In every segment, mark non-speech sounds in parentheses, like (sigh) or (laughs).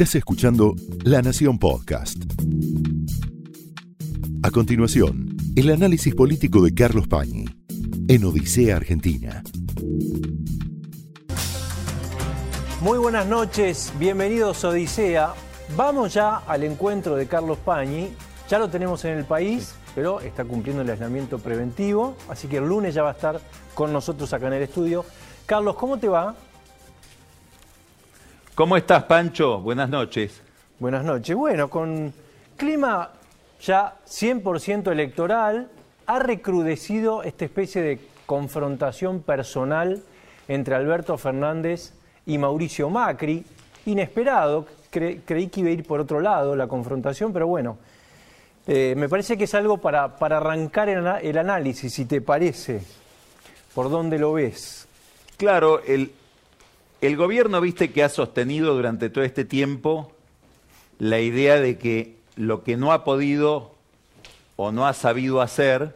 Estás escuchando La Nación Podcast. A continuación, el análisis político de Carlos Pañi en Odisea Argentina. Muy buenas noches, bienvenidos a Odisea. Vamos ya al encuentro de Carlos Pañi. Ya lo tenemos en el país, pero está cumpliendo el aislamiento preventivo, así que el lunes ya va a estar con nosotros acá en el estudio. Carlos, ¿cómo te va? ¿Cómo estás, Pancho? Buenas noches. Buenas noches. Bueno, con clima ya 100% electoral, ha recrudecido esta especie de confrontación personal entre Alberto Fernández y Mauricio Macri. Inesperado, creí que iba a ir por otro lado la confrontación, pero bueno, eh, me parece que es algo para, para arrancar el, el análisis, si te parece. ¿Por dónde lo ves? Claro, el, el gobierno, viste, que ha sostenido durante todo este tiempo la idea de que lo que no ha podido o no ha sabido hacer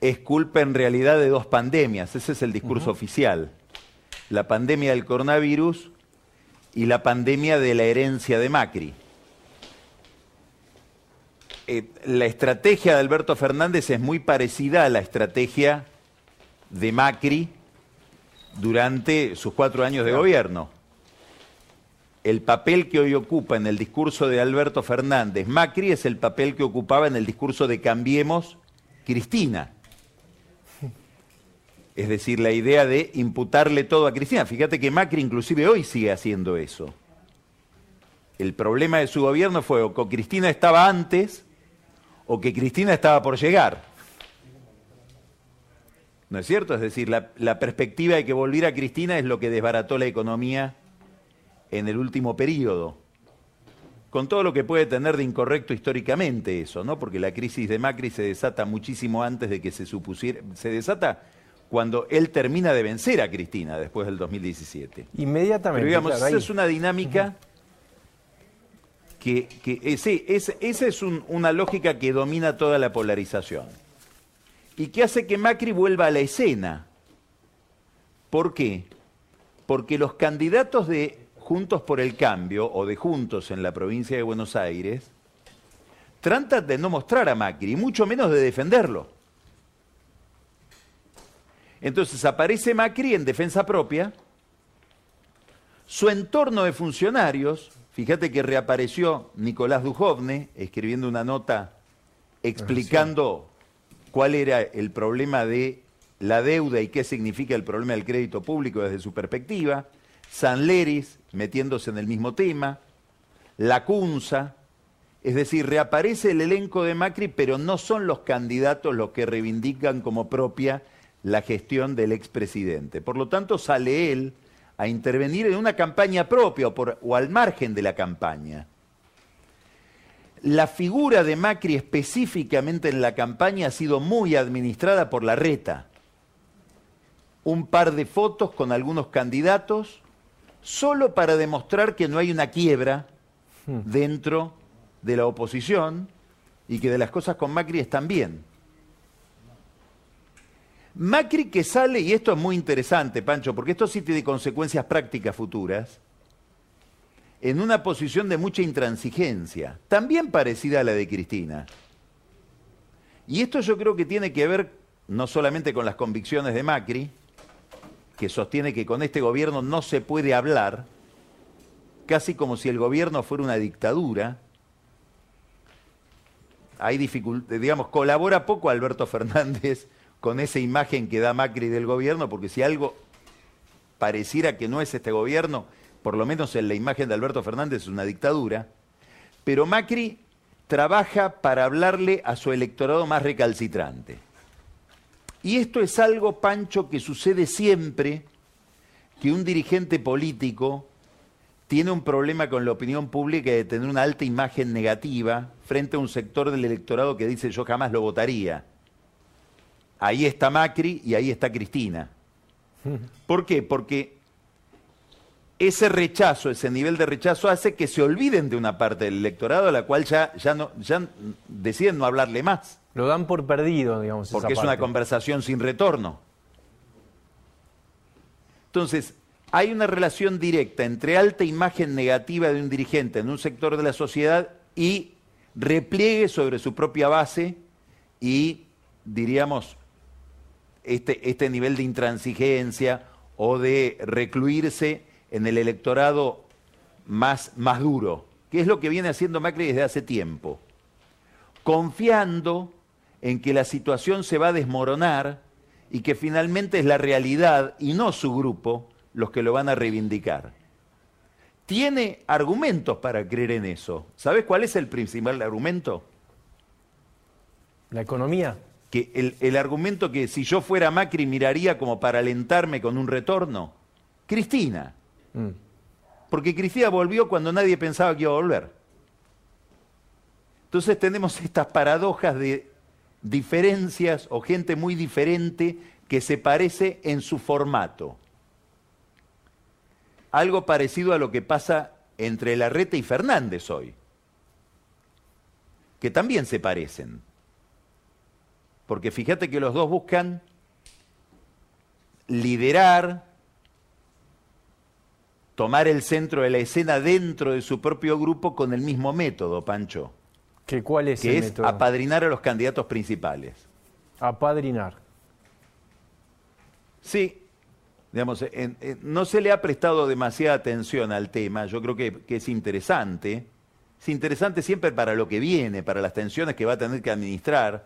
es culpa en realidad de dos pandemias. Ese es el discurso oficial. La pandemia del coronavirus y la pandemia de la herencia de Macri. Eh, la estrategia de Alberto Fernández es muy parecida a la estrategia de Macri durante sus cuatro años de gobierno. El papel que hoy ocupa en el discurso de Alberto Fernández Macri es el papel que ocupaba en el discurso de Cambiemos Cristina. Es decir, la idea de imputarle todo a Cristina. Fíjate que Macri inclusive hoy sigue haciendo eso. El problema de su gobierno fue o que Cristina estaba antes o que Cristina estaba por llegar. ¿No es cierto? Es decir, la, perspectiva de que volviera Cristina es lo que desbarató la economía en el último periodo. Con todo lo que puede tener de incorrecto históricamente eso, ¿no? Porque la crisis de Macri se desata muchísimo antes de que se supusiera. Se desata cuando él termina de vencer a Cristina después del 2017. Inmediatamente. Pero digamos, esa es una dinámica que, que eh, sí, esa es una lógica que domina toda la polarización y que hace que Macri vuelva a la escena. ¿Por qué? Porque los candidatos de Juntos por el Cambio o de Juntos en la provincia de Buenos Aires tratan de no mostrar a Macri, mucho menos de defenderlo. Entonces aparece Macri en defensa propia, su entorno de funcionarios, fíjate que reapareció Nicolás Dujovne escribiendo una nota explicando cuál era el problema de la deuda y qué significa el problema del crédito público desde su perspectiva, San Leris metiéndose en el mismo tema, la Cunza, es decir, reaparece el elenco de Macri, pero no son los candidatos los que reivindican como propia la gestión del expresidente. Por lo tanto, sale él a intervenir en una campaña propia o al margen de la campaña. La figura de Macri específicamente en la campaña ha sido muy administrada por la reta. Un par de fotos con algunos candidatos, solo para demostrar que no hay una quiebra hmm. dentro de la oposición y que de las cosas con Macri están bien. Macri que sale, y esto es muy interesante, Pancho, porque esto sí tiene consecuencias prácticas futuras, en una posición de mucha intransigencia, también parecida a la de Cristina. Y esto yo creo que tiene que ver no solamente con las convicciones de Macri, que sostiene que con este gobierno no se puede hablar, casi como si el gobierno fuera una dictadura. Hay dificultad, digamos, colabora poco Alberto Fernández con esa imagen que da Macri del gobierno, porque si algo pareciera que no es este gobierno, por lo menos en la imagen de Alberto Fernández, es una dictadura, pero Macri trabaja para hablarle a su electorado más recalcitrante. Y esto es algo, Pancho, que sucede siempre que un dirigente político tiene un problema con la opinión pública de tener una alta imagen negativa frente a un sector del electorado que dice yo jamás lo votaría. Ahí está Macri y ahí está Cristina. ¿Por qué? Porque ese rechazo, ese nivel de rechazo hace que se olviden de una parte del electorado a la cual ya, ya, no, ya deciden no hablarle más. Lo dan por perdido, digamos. Porque es una conversación sin retorno. Entonces, hay una relación directa entre alta imagen negativa de un dirigente en un sector de la sociedad y repliegue sobre su propia base y, diríamos, este, este nivel de intransigencia o de recluirse en el electorado más, más duro, que es lo que viene haciendo Macri desde hace tiempo, confiando en que la situación se va a desmoronar y que finalmente es la realidad y no su grupo los que lo van a reivindicar. Tiene argumentos para creer en eso. ¿Sabes cuál es el principal argumento? La economía. Que el, el argumento que si yo fuera Macri miraría como para alentarme con un retorno. Cristina. Mm. Porque Cristina volvió cuando nadie pensaba que iba a volver. Entonces tenemos estas paradojas de diferencias o gente muy diferente que se parece en su formato. Algo parecido a lo que pasa entre Larreta y Fernández hoy, que también se parecen. Porque fíjate que los dos buscan liderar, tomar el centro de la escena dentro de su propio grupo con el mismo método, Pancho. ¿Que ¿Cuál es que el es apadrinar a los candidatos principales. Apadrinar. Sí, digamos, no se le ha prestado demasiada atención al tema, yo creo que, que, es interesante. Es interesante siempre para lo que viene, para las tensiones que va a tener que administrar.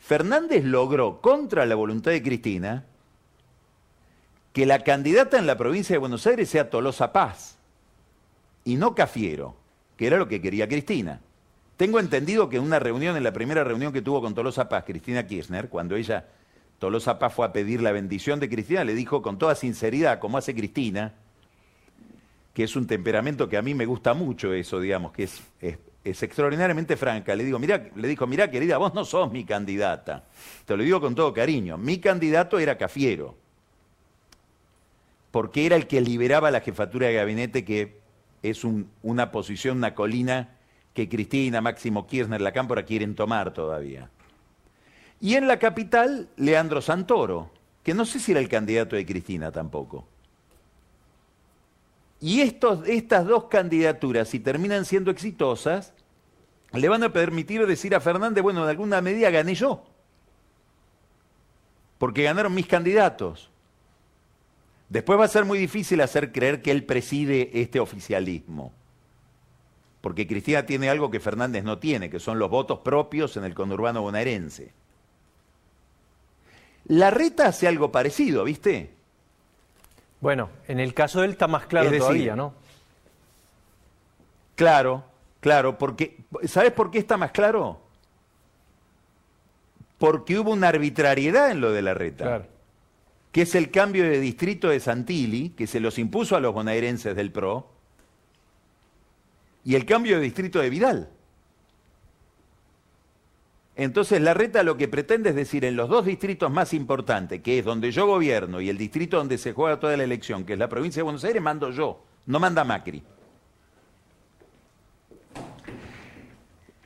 Fernández logró, contra la voluntad de Cristina, que la candidata en la provincia de Buenos Aires sea Tolosa Paz y no Cafiero, que era lo que quería Cristina. Tengo entendido que en una reunión, en la primera reunión que tuvo con Tolosa Paz, Cristina Kirchner, cuando ella, Tolosa Paz fue a pedir la bendición de Cristina, le dijo con toda sinceridad, como hace Cristina, que es un temperamento que a mí me gusta mucho eso, digamos, que es, extraordinariamente franca. Le, digo, mira, le dijo, mira querida, vos no sos mi candidata. Te lo digo con todo cariño. Mi candidato era Cafiero porque era el que liberaba la jefatura de gabinete, que es una posición, una colina que Cristina, Máximo Kirchner, la Cámpora quieren tomar todavía. Y en la capital, Leandro Santoro, que no sé si era el candidato de Cristina tampoco. Y estas dos candidaturas, si terminan siendo exitosas, le van a permitir decir a Fernández, bueno, de alguna medida gané yo, porque ganaron mis candidatos. Después va a ser muy difícil hacer creer que él preside este oficialismo. Porque Cristina tiene algo que Fernández no tiene, que son los votos propios en el conurbano bonaerense. La reta hace algo parecido, ¿viste? Bueno, en el caso de él está más claro todavía, ¿no? Claro, claro, porque ¿sabes por qué está más claro? Porque hubo una arbitrariedad en lo de la reta. Claro que es el cambio de distrito de Santilli, que se los impuso a los bonaerenses del PRO, y el cambio de distrito de Vidal. Entonces la reta lo que pretende es decir, en los dos distritos más importantes, que es donde yo gobierno y el distrito donde se juega toda la elección, que es la provincia de Buenos Aires, mando yo, no manda Macri.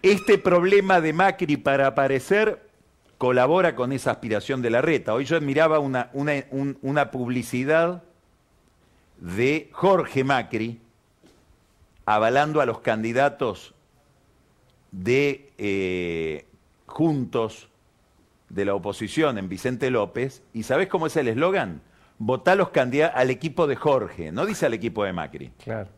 Este problema de Macri para aparecer colabora con esa aspiración de la reta. Hoy yo admiraba una, una, publicidad de Jorge Macri avalando a los candidatos de eh, Juntos de la oposición en Vicente López. ¿Y sabes cómo es el eslogan? Votá los al equipo de Jorge, no dice al equipo de Macri. Claro.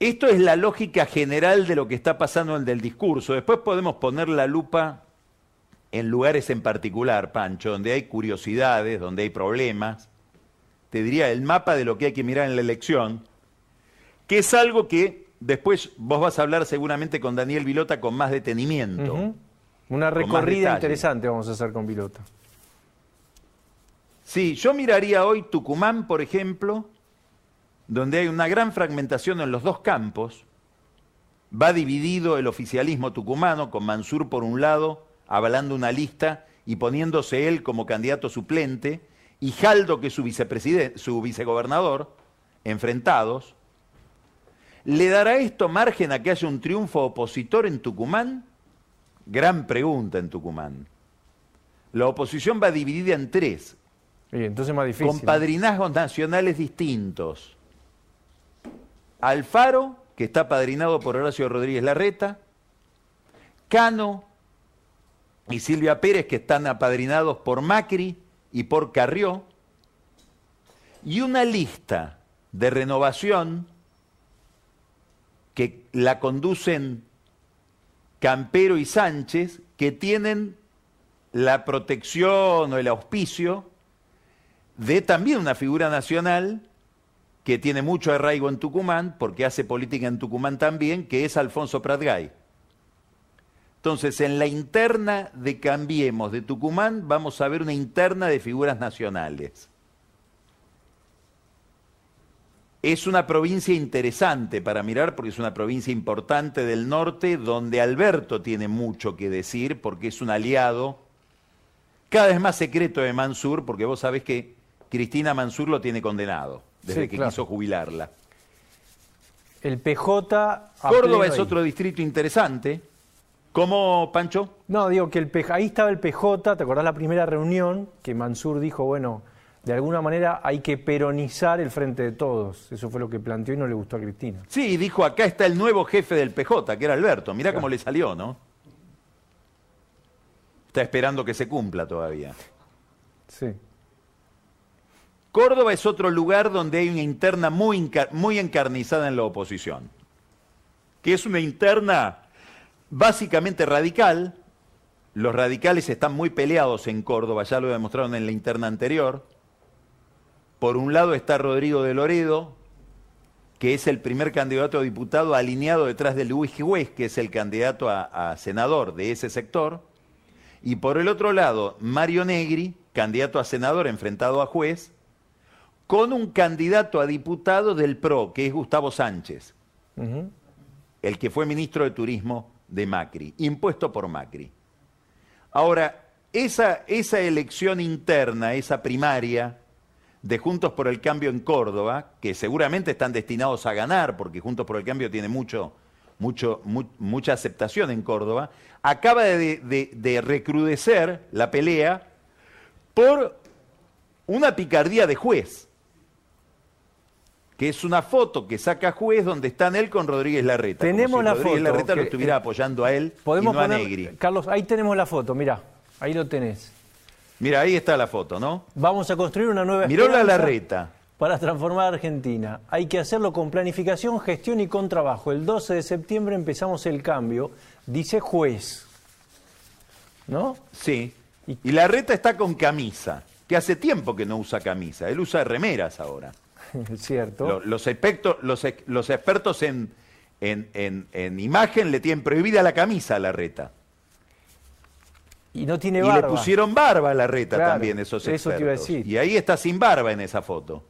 Esto es la lógica general de lo que está pasando en el discurso. Después podemos poner la lupa en lugares en particular, Pancho, donde hay curiosidades, donde hay problemas. Te diría el mapa de lo que hay que mirar en la elección, que es algo que después vos vas a hablar seguramente con Daniel Vilota con más detenimiento. Una recorrida interesante vamos a hacer con Vilota. Sí, yo miraría hoy Tucumán, por ejemplo, donde hay una gran fragmentación en los dos campos, va dividido el oficialismo tucumano, con Mansur por un lado, avalando una lista y poniéndose él como candidato suplente, y Jaldo, que es su, vicepresidente, su vicegobernador, enfrentados. ¿Le dará esto margen a que haya un triunfo opositor en Tucumán? Gran pregunta en Tucumán. la oposición va dividida en tres, Y entonces es más difícil. con padrinazgos nacionales distintos. Alfaro, que está padrinado por Horacio Rodríguez Larreta, Cano y Silvia Pérez, que están apadrinados por Macri y por Carrió, y una lista de renovación que la conducen Campero y Sánchez, que tienen la protección o el auspicio de también una figura nacional que tiene mucho arraigo en Tucumán, porque hace política en Tucumán también, que es Alfonso Pratgay. Entonces, en la interna de Cambiemos de Tucumán vamos a ver una interna de figuras nacionales. Es una provincia interesante para mirar porque es una provincia importante del norte donde Alberto tiene mucho que decir porque es un aliado cada vez más secreto de Mansur porque vos sabés que Cristina Mansur lo tiene condenado desde Sí, que claro. quiso jubilarla. El PJ. Córdoba es ahí. otro distrito interesante. ¿Cómo, Pancho? No, digo que el PJ, ahí estaba el PJ, ¿te acordás la primera reunión? Que Mansur dijo, bueno, de alguna manera hay que peronizar el frente de todos. Eso fue lo que planteó y no le gustó a Cristina. Sí, dijo, acá está el nuevo jefe del PJ, que era Alberto. Mirá cómo le salió, ¿no? Está esperando que se cumpla todavía. Sí. Córdoba es otro lugar donde hay una interna muy, muy encarnizada en la oposición, que es una interna básicamente radical. Los radicales están muy peleados en Córdoba, ya lo demostraron en la interna anterior. Por un lado está Rodrigo de Loredo, que es el primer candidato a diputado alineado detrás de Luis Juez, que es el candidato a, a senador de ese sector. Y por el otro lado, Mario Negri, candidato a senador enfrentado a juez, con un candidato a diputado del PRO, que es Gustavo Sánchez, el que fue ministro de Turismo de Macri, impuesto por Macri. Ahora, esa, esa elección interna, esa primaria de Juntos por el Cambio en Córdoba, que seguramente están destinados a ganar, porque Juntos por el Cambio tiene mucho, mucho, mu- mucha aceptación en Córdoba, acaba de, de- de recrudecer la pelea por una picardía de juez que es una foto que saca juez donde están él con Rodríguez Larreta. Tenemos si la Rodríguez foto, Larreta lo estuviera eh, apoyando a él y Podemos a poner- Negri. Carlos, ahí tenemos la foto, mirá. Ahí lo tenés. Mira, ahí está la foto, ¿no? Vamos a construir una nueva Miró la Larreta. para transformar a Argentina. Hay que hacerlo con planificación, gestión y con trabajo. El 12 de septiembre empezamos el cambio, dice juez. ¿No? Sí. Y- Y Larreta está con camisa, que hace tiempo que no usa camisa. Él usa remeras ahora. (laughs) Cierto. Lo- Los, expertos, los, ex- los expertos en, en- en- en imagen le tienen prohibida la camisa a Larreta. y no tiene Y barba. le pusieron barba a Larreta Claro, también esos expertos. eso te iba a decir. Y ahí está sin barba en esa foto.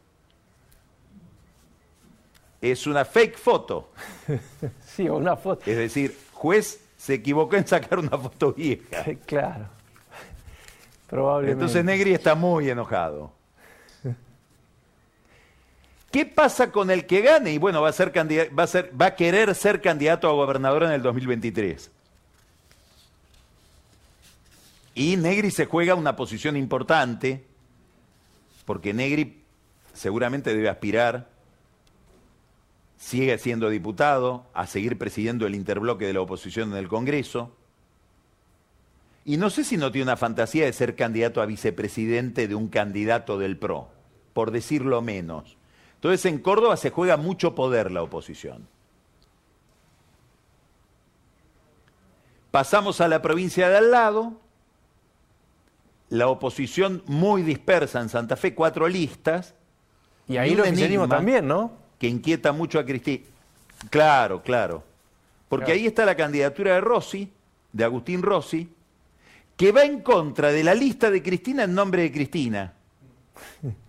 Es una fake foto. (laughs) Sí, o una foto. Es decir, juez se equivocó en sacar una foto vieja. (laughs) Claro. Probablemente. Entonces Negri está muy enojado. ¿Qué pasa con el que gane? Y bueno, va a, ser va, a ser, va a querer ser candidato a gobernador en el 2023. Y Negri se juega una posición importante, porque Negri seguramente debe aspirar, sigue siendo diputado, a seguir presidiendo el interbloque de la oposición en el Congreso. Y no sé si no tiene una fantasía de ser candidato a vicepresidente de un candidato del PRO, por decirlo menos. Entonces en Córdoba se juega mucho poder la oposición. Pasamos a la provincia de al lado, la oposición muy dispersa en Santa Fe, cuatro listas, y ahí y lo enigma. también, ¿no? que inquieta mucho a Cristina. Claro, claro. Porque Claro. ahí está la candidatura de Rossi, de Agustín Rossi, que va en contra de la lista de Cristina en nombre de Cristina. (laughs)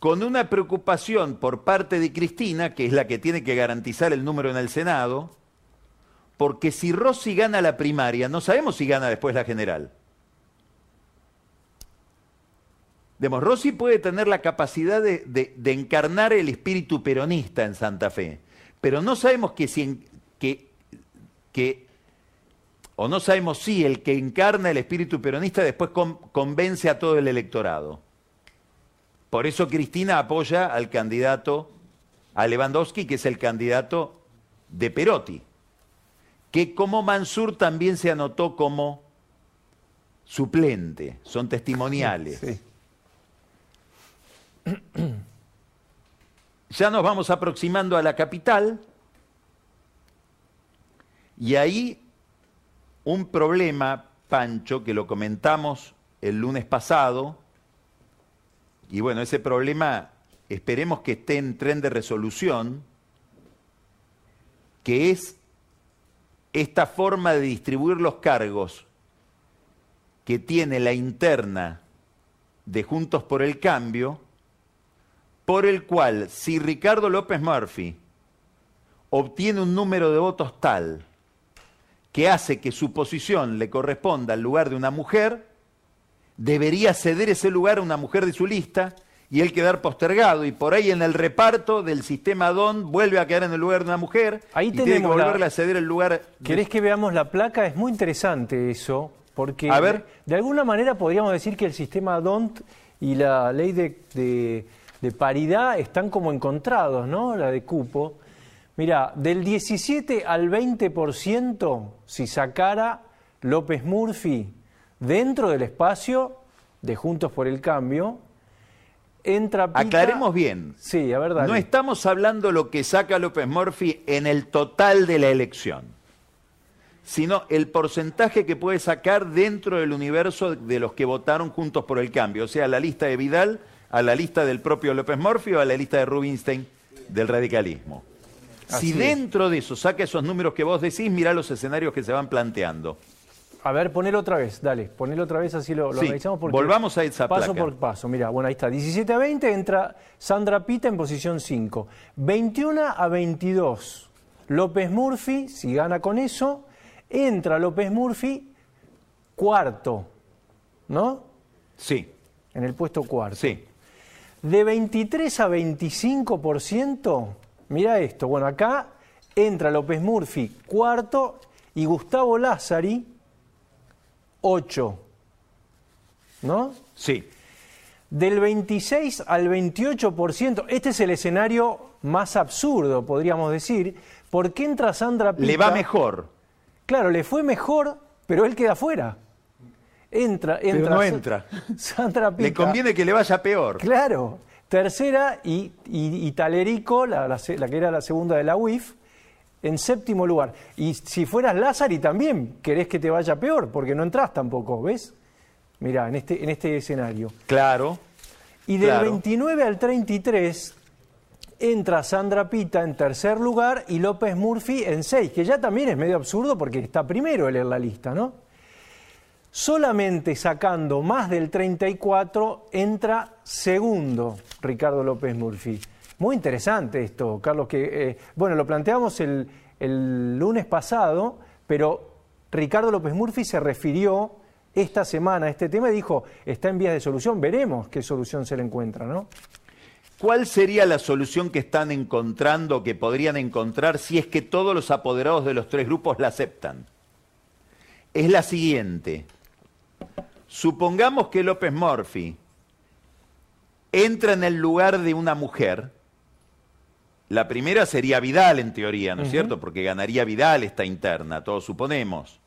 Con una preocupación por parte de Cristina, que es la que tiene que garantizar el número en el Senado, porque si Rossi gana la primaria, no sabemos si gana después la general. Digamos, Rossi puede tener la capacidad de, encarnar el espíritu peronista en Santa Fe, pero no sabemos que, si o no sabemos si el que encarna el espíritu peronista después con- convence a todo el electorado. Por eso Cristina apoya al candidato, a Lewandowski, que es el candidato de Perotti, que como Mansur también se anotó como suplente, son testimoniales. Sí. (clears throat) Ya nos vamos aproximando a la capital y ahí un problema, Pancho, que lo comentamos el lunes pasado, y bueno, ese problema esperemos que esté en tren de resolución, que es esta forma de distribuir los cargos que tiene la interna de Juntos por el Cambio, por el cual si Ricardo López Murphy obtiene un número de votos tal que hace que su posición le corresponda al lugar de una mujer, debería ceder ese lugar a una mujer de su lista y él quedar postergado y por ahí en el reparto del sistema DON vuelve a quedar en el lugar de una mujer Ahí y tiene que tenemos la- volverle a ceder el lugar. de- ¿Querés que veamos la placa? Es muy interesante eso, porque A ver. de, alguna manera podríamos decir que el sistema DONT y la ley de, de- de paridad están como encontrados, ¿no? La de cupo. Mira, del 17 al 20%, si sacara López Murphy dentro del espacio de Juntos por el Cambio, entra Pita- Aclaremos bien. Sí, a ver, dale. No estamos hablando lo que saca López Murphy en el total de la elección, sino el porcentaje que puede sacar dentro del universo de los que votaron juntos por el cambio, o sea, la lista de Vidal, a la lista del propio López Murphy o a la lista de Rubinstein del radicalismo. Así si es. dentro de eso saca esos números que vos decís, mirá los escenarios que se van planteando. A ver, ponelo otra vez, dale, ponelo otra vez así lo, lo Sí, analizamos. Porque volvamos a esa Paso placa. por paso, mira, bueno, ahí está. 17 a 20 entra Sandra Pita en posición 5. 21 a 22, López Murphy, si gana con eso, entra López Murphy cuarto, ¿no? Sí, En el puesto cuarto. sí. De 23 a 25%, mira esto, bueno, acá entra López Murphy cuarto y Gustavo Lázari 8, ¿no? Sí. Del 26 al 28%, este es el escenario más absurdo, podríamos decir, porque entra Sandra Pita. Le va mejor. Claro, le fue mejor, pero él queda fuera. Entra, entra. no Sa- entra. (laughs) Sandra Pita. Le conviene que le vaya peor. Claro, tercera y, y- y Talerico, la, la la que era la segunda de la UIF, en séptimo lugar. Y si fueras Lázari también querés que te vaya peor, porque no entras tampoco, ¿ves? Mirá, en este, en este escenario. Claro. Y del Claro. 29 al 33 entra Sandra Pita en tercer lugar y López Murphy en 6, que ya también es medio absurdo porque está primero él en la lista, ¿no? Solamente sacando más del 34 entra segundo Ricardo López Murphy. Muy interesante esto, Carlos, que, eh, bueno, lo planteamos el, el lunes pasado, pero Ricardo López Murphy se refirió esta semana a este tema y dijo, está en vías de solución, veremos qué solución se le encuentra, ¿no? ¿Cuál sería la solución que están encontrando, que podrían encontrar, si es que todos los apoderados de los tres grupos la aceptan? Es la siguiente. Supongamos que López Murphy entra en el lugar de una mujer. La primera sería Vidal, en teoría, ¿no es cierto? Porque ganaría Vidal esta interna, todos suponemos.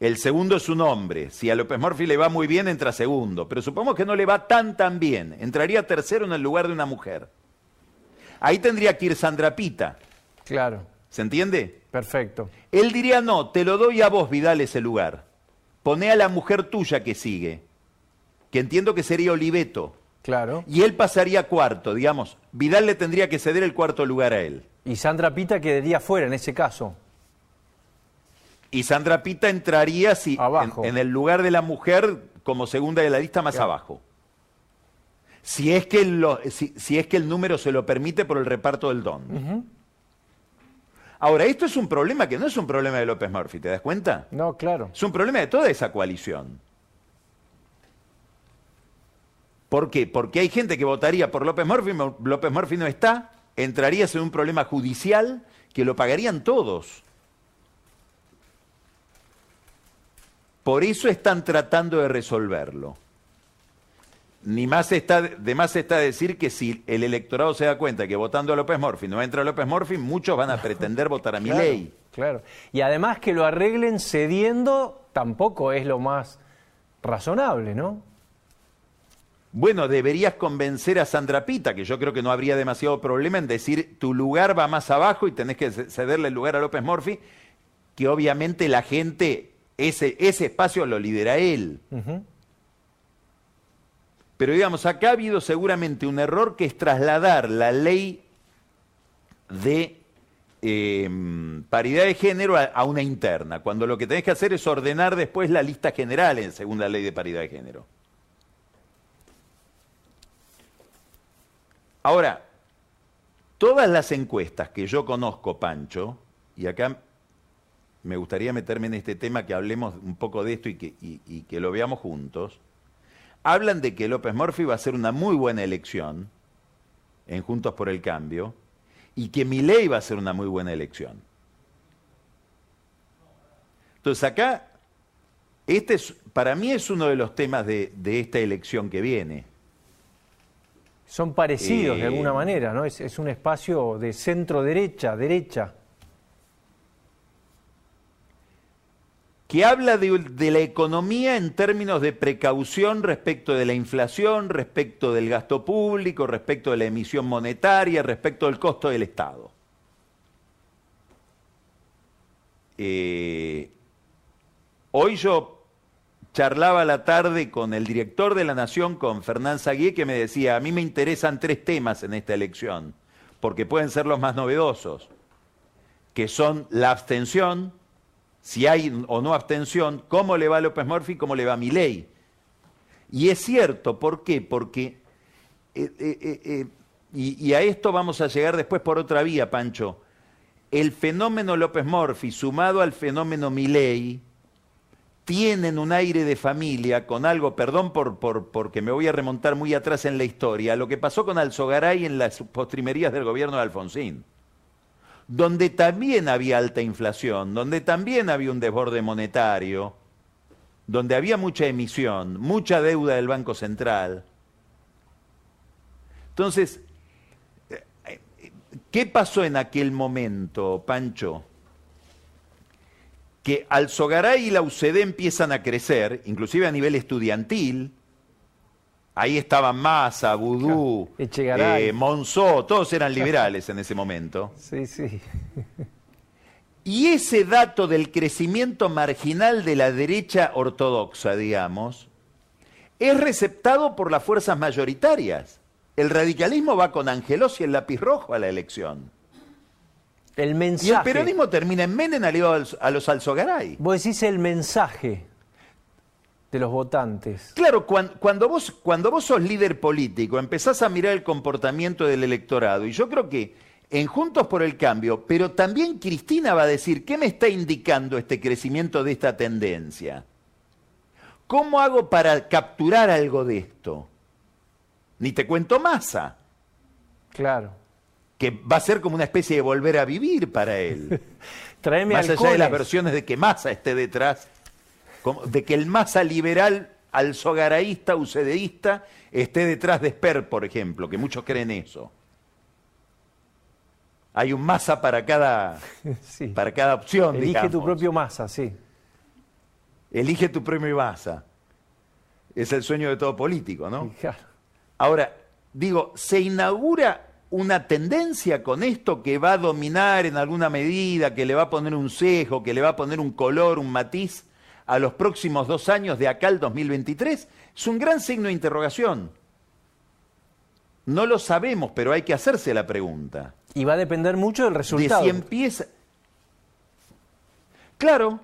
El segundo es un hombre. Si a López Murphy le va muy bien, entra segundo. Pero supongamos que no le va tan tan bien. Entraría tercero en el lugar de una mujer. Ahí tendría que ir Sandra Pita. Claro, ¿Se entiende? perfecto. Él diría, no, te lo doy a vos, Vidal, ese lugar. Poné a la mujer tuya que sigue. Que entiendo que sería Oliveto. Claro. Y él pasaría cuarto, digamos. Vidal le tendría que ceder el cuarto lugar a él. Y Sandra Pita quedaría fuera en ese caso. Y Sandra Pita entraría si, Abajo. En, en el lugar de la mujer como segunda de la lista más Claro. abajo. Si es, que lo- si, si es que el número se lo permite por el reparto del don. Ahora, esto es un problema que no es un problema de López Murphy, ¿te das cuenta? No, claro. Es un problema de toda esa coalición. ¿Por qué? Porque hay gente que votaría por López Murphy, López Murphy no está, entrarías en un problema judicial que lo pagarían todos. Por eso están tratando de resolverlo. Ni más está, de más está decir que si el electorado se da cuenta que votando a López Morfi no entra López Morfi, muchos van a (laughs) pretender votar a mi ley. Claro. Y además que lo arreglen cediendo tampoco es lo más razonable, ¿no? Bueno, deberías convencer a Sandra Pita, que yo creo que no habría demasiado problema en decir tu lugar va más abajo y tenés que cederle el lugar a López Morfi, que obviamente la gente, ese, ese espacio lo lidera él. Pero digamos, acá ha habido seguramente un error que es trasladar la ley de em, paridad de género a, una interna, cuando lo que tenés que hacer es ordenar después la lista general en según la ley de paridad de género. Ahora, todas las encuestas que yo conozco, Pancho, y acá me gustaría meterme en este tema, que hablemos un poco de esto y que, y que lo veamos juntos, hablan de que López Murphy va a ser una muy buena elección en Juntos por el Cambio y que Milei va a ser una muy buena elección. Entonces acá, este es, para mí es uno de los temas de, esta elección que viene. Son parecidos de alguna eh, manera, ¿no? Es, es un espacio de centro-derecha, derecha. que habla de, la economía en términos de precaución respecto de la inflación, respecto del gasto público, respecto de la emisión monetaria, respecto del costo del Estado. Eh, hoy yo charlaba la tarde con el director de la Nación, con Fernán Saguié, que me decía, a mí me interesan tres temas en esta elección, porque pueden ser los más novedosos, que son la abstención, si hay o no abstención, cómo le va a López Murphy, cómo le va a ley. Y es cierto, ¿por qué? Porque, eh, eh, eh, y, y, a esto vamos a llegar después por otra vía, Pancho, el fenómeno López Murphy sumado al fenómeno Milei tienen un aire de familia con algo, perdón por, por, porque me voy a remontar muy atrás en la historia, lo que pasó con Alzogaray en las postrimerías del gobierno de Alfonsín donde también había alta inflación, donde también había un desborde monetario, donde había mucha emisión, mucha deuda del Banco Central. Entonces, ¿qué pasó en aquel momento, Pancho? Que Alzogaray y la UCD empiezan a crecer, inclusive a nivel estudiantil, Ahí estaban Massa, Vudú, eh, Monzó, todos eran liberales en ese momento. (laughs) Sí, sí. Y ese dato del crecimiento marginal de la derecha ortodoxa, digamos, es receptado por las fuerzas mayoritarias. El radicalismo va con Angelos y el lápiz rojo a la elección. El mensaje. Y el peronismo termina en Menem aliado a los Alzogaray. Vos decís el mensaje de los votantes. Claro, cuando, vos, cuando vos sos líder político, empezás a mirar el comportamiento del electorado, y yo creo que en Juntos por el Cambio, pero también Cristina va a decir, ¿qué me está indicando este crecimiento de esta tendencia? ¿Cómo hago para capturar algo de esto? Ni te cuento masa. Claro. Que va a ser como una especie de volver a vivir para él. (laughs) Tráeme Más allá de las versiones de que masa esté detrás de que el masa liberal alzogaraísta, ucedeísta, esté detrás de Sper, por ejemplo, que muchos creen eso. Hay un masa para cada, (laughs) para cada opción. Elige tu propio masa, sí. Elige tu propio masa. Es el sueño de todo político, ¿no? (laughs) Ahora, digo, se inaugura una tendencia con esto que va a dominar en alguna medida, que le va a poner un cejo, que le va a poner un color, un matiz a los próximos dos años de acá al 2023? Es un gran signo de interrogación. No lo sabemos, pero hay que hacerse la pregunta. Y va a depender mucho del resultado. De si empieza. Claro,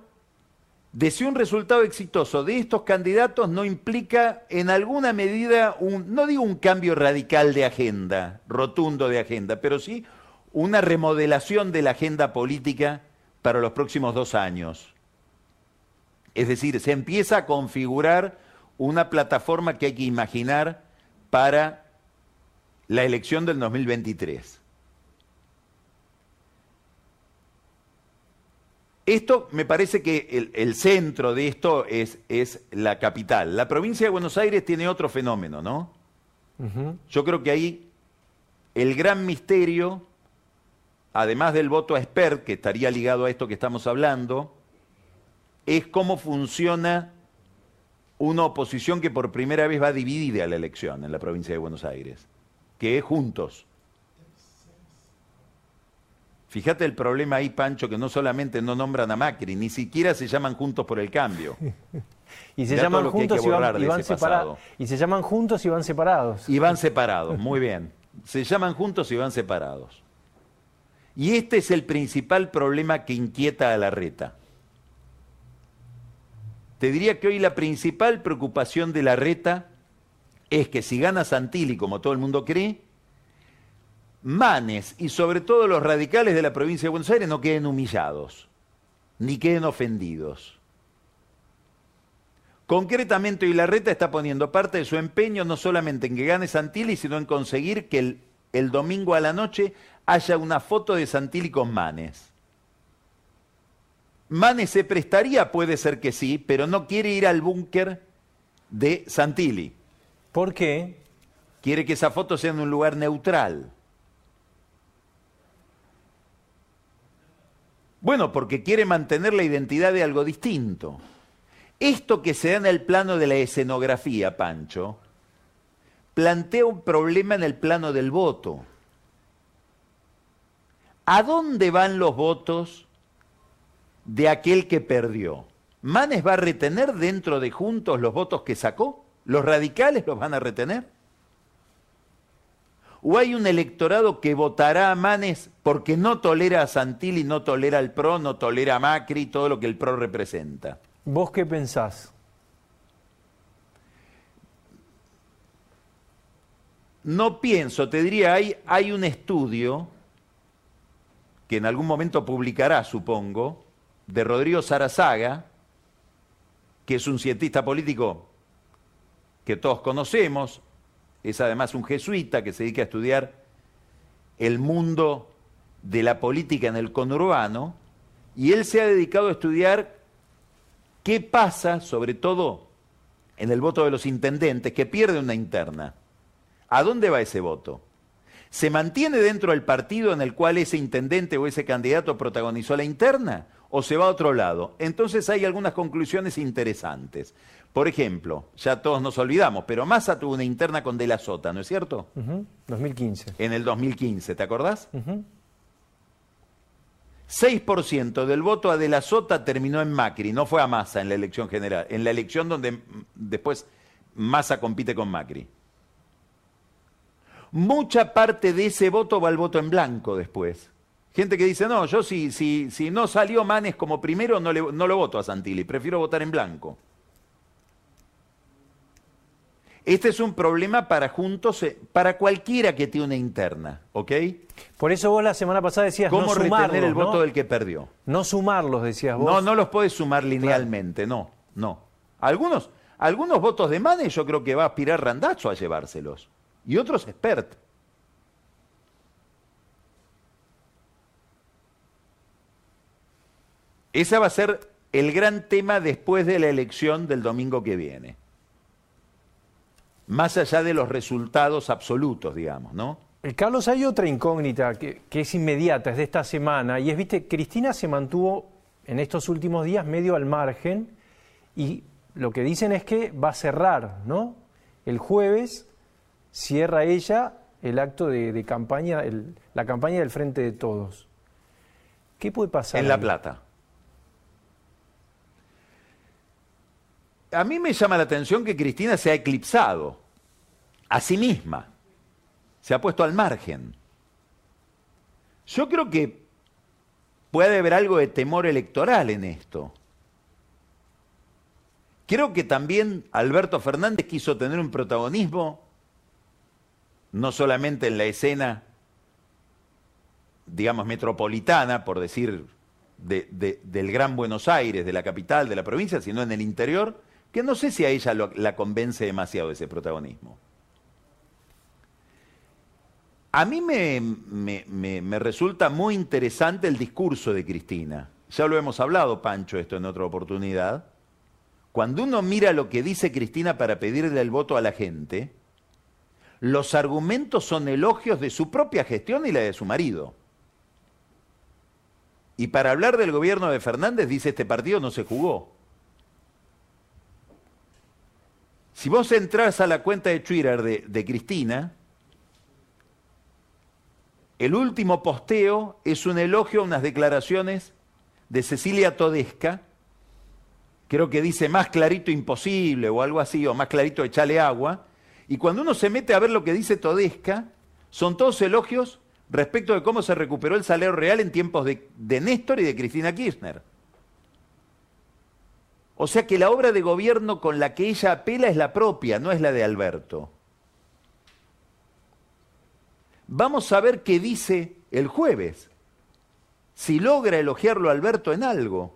de si un resultado exitoso de estos candidatos no implica en alguna medida un, no digo un cambio radical de agenda, rotundo de agenda, pero sí una remodelación de la agenda política para los próximos dos años. Es decir, se empieza a configurar una plataforma que hay que imaginar para la elección del 2023. Esto me parece que el, el centro de esto es, es, la capital. La provincia de Buenos Aires tiene otro fenómeno, ¿no? Yo creo que ahí el gran misterio, además del voto a expert, que estaría ligado a esto que estamos hablando, es cómo funciona una oposición que por primera vez va dividida a la elección en la provincia de Buenos Aires, que es Juntos. Fíjate el problema ahí, Pancho, que no solamente no nombran a Macri, ni siquiera se llaman Juntos por el Cambio. (laughs) y se llaman juntos y van, y van separados. Y se llaman juntos y van separados. Y van separados, muy bien. Se llaman juntos y van separados. Y este es el principal problema que inquieta a la reta. Te diría que hoy la principal preocupación de la reta es que si gana Santilli, como todo el mundo cree, Manes y sobre todo los radicales de la provincia de Buenos Aires no queden humillados, ni queden ofendidos. Concretamente hoy la reta está poniendo parte de su empeño no solamente en que gane Santilli, sino en conseguir que el, el domingo a la noche haya una foto de Santilli con Manes. Manes se prestaría, puede ser que sí, pero no quiere ir al búnker de Santilli. ¿Por qué? Quiere que esa foto sea en un lugar neutral. Bueno, porque quiere mantener la identidad de algo distinto. Esto que se da en el plano de la escenografía, Pancho, plantea un problema en el plano del voto. ¿A dónde van los votos de aquel que perdió. ¿Manes va a retener dentro de Juntos los votos que sacó? ¿Los radicales los van a retener? ¿O hay un electorado que votará a Manes porque no tolera a Santilli, no tolera al PRO, no tolera a Macri, todo lo que el PRO representa? ¿Vos qué pensás? No pienso, te diría, hay, hay un estudio que en algún momento publicará, supongo, de Rodrigo Sarazaga, que es un cientista político que todos conocemos, es además un jesuita que se dedica a estudiar el mundo de la política en el conurbano, y él se ha dedicado a estudiar qué pasa, sobre todo en el voto de los intendentes, que pierde una interna. ¿A dónde va ese voto? ¿Se mantiene dentro del partido en el cual ese intendente o ese candidato protagonizó la interna? o se va a otro lado. Entonces hay algunas conclusiones interesantes. Por ejemplo, ya todos nos olvidamos, pero Massa tuvo una interna con De la Sota, ¿no es cierto? 2015. En el 2015, ¿te acordás? 6% del voto a De la Sota terminó en Macri, no fue a Massa en la elección general, en la elección donde después Massa compite con Macri. Mucha parte de ese voto va al voto en blanco después. Gente que dice, no, yo si, si, si no salió Manes como primero, no, le, no lo voto a Santilli, prefiero votar en blanco. Este es un problema para juntos, eh, para cualquiera que tiene una interna, ¿ok? Por eso vos la semana pasada decías ¿Cómo no sumarlos, el voto del que perdió? No sumarlos, decías vos. No, no los puedes sumar linealmente, no, no. Algunos, algunos votos de Manes yo creo que va a aspirar Randazo a llevárselos. Y otros expert. Ese va a ser el gran tema después de la elección del domingo que viene. Más allá de los resultados absolutos, digamos, ¿no? El Carlos, hay otra incógnita que, es inmediata, es de esta semana, y es, viste, Cristina se mantuvo en estos últimos días medio al margen y lo que dicen es que va a cerrar, ¿no? El jueves cierra ella el acto de, campaña, la campaña del Frente de Todos. ¿Qué puede pasar? En La Plata. A mí me llama la atención que Cristina se ha eclipsado a sí misma, se ha puesto al margen. Yo creo que puede haber algo de temor electoral en esto. Creo que también Alberto Fernández quiso tener un protagonismo, no solamente en la escena, digamos, metropolitana, por decir, del Gran Buenos Aires, de la capital, de la provincia, sino en el interior, que no sé si a ella la convence demasiado ese protagonismo. A mí me, me, resulta muy interesante el discurso de Cristina. ya lo hemos hablado, Pancho, esto en otra oportunidad, cuando uno mira lo que dice Cristina para pedirle el voto a la gente, los argumentos son elogios de su propia gestión y la de su marido. Y para hablar del gobierno de Fernández, dice este partido no se jugó. Si vos entras a la cuenta de Twitter de, Cristina, el último posteo es un elogio a unas declaraciones de Cecilia Todesca, creo que dice más clarito imposible o algo así, o más clarito echale agua, y cuando uno se mete a ver lo que dice Todesca, son todos elogios respecto de cómo se recuperó el salario real en tiempos de, de Néstor y de Cristina Kirchner. O sea que la obra de gobierno con la que ella apela es la propia, no es la de Alberto. Vamos a ver qué dice el jueves, si logra elogiarlo Alberto en algo.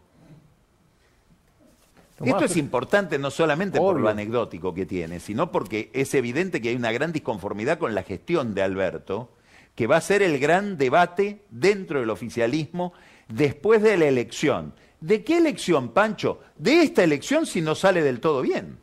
Esto es importante no solamente por lo anecdótico que tiene, sino porque es evidente que hay una gran disconformidad con la gestión de Alberto, que va a ser el gran debate dentro del oficialismo después de la elección. ¿De qué elección, Pancho? De esta elección si no sale del todo bien.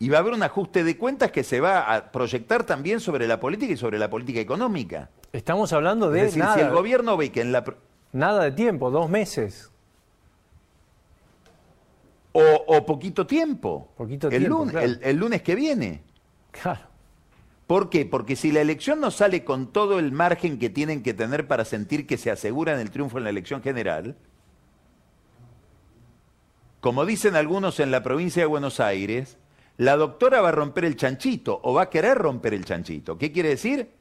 Y va a haber un ajuste de cuentas que se va a proyectar también sobre la política y sobre la política económica. Estamos hablando de es decir, si el gobierno ve que en la... Nada de tiempo, dos meses. O, o poquito tiempo. Poquito el, tiempo, lunes, claro. el, el lunes que viene. Claro. ¿Por qué? Porque si la elección no sale con todo el margen que tienen que tener para sentir que se aseguran el triunfo en la elección general, como dicen algunos en la provincia de Buenos Aires, la doctora va a romper el chanchito o va a querer romper el chanchito. ¿Qué quiere decir?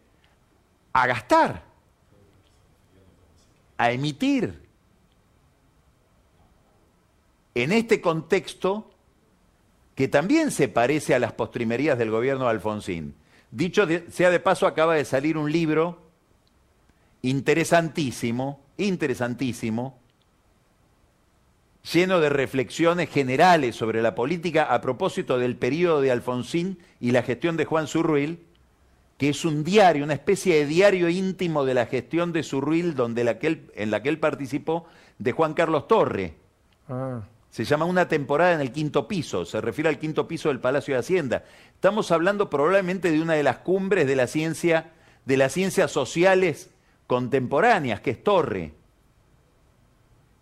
A gastar, a emitir. En este contexto, que también se parece a las postrimerías del gobierno de Alfonsín. Dicho sea de paso, acaba de salir un libro interesantísimo, interesantísimo, lleno de reflexiones generales sobre la política a propósito del periodo de Alfonsín y la gestión de Juan Zurruil, que es un diario, una especie de diario íntimo de la gestión de Zurruil donde en la que él participó de Juan Carlos Torre. Ah. Se llama Una temporada en el quinto piso, se refiere al quinto piso del Palacio de Hacienda. Estamos hablando probablemente de una de las cumbres de la ciencia, de las ciencias sociales contemporáneas, que es Torre.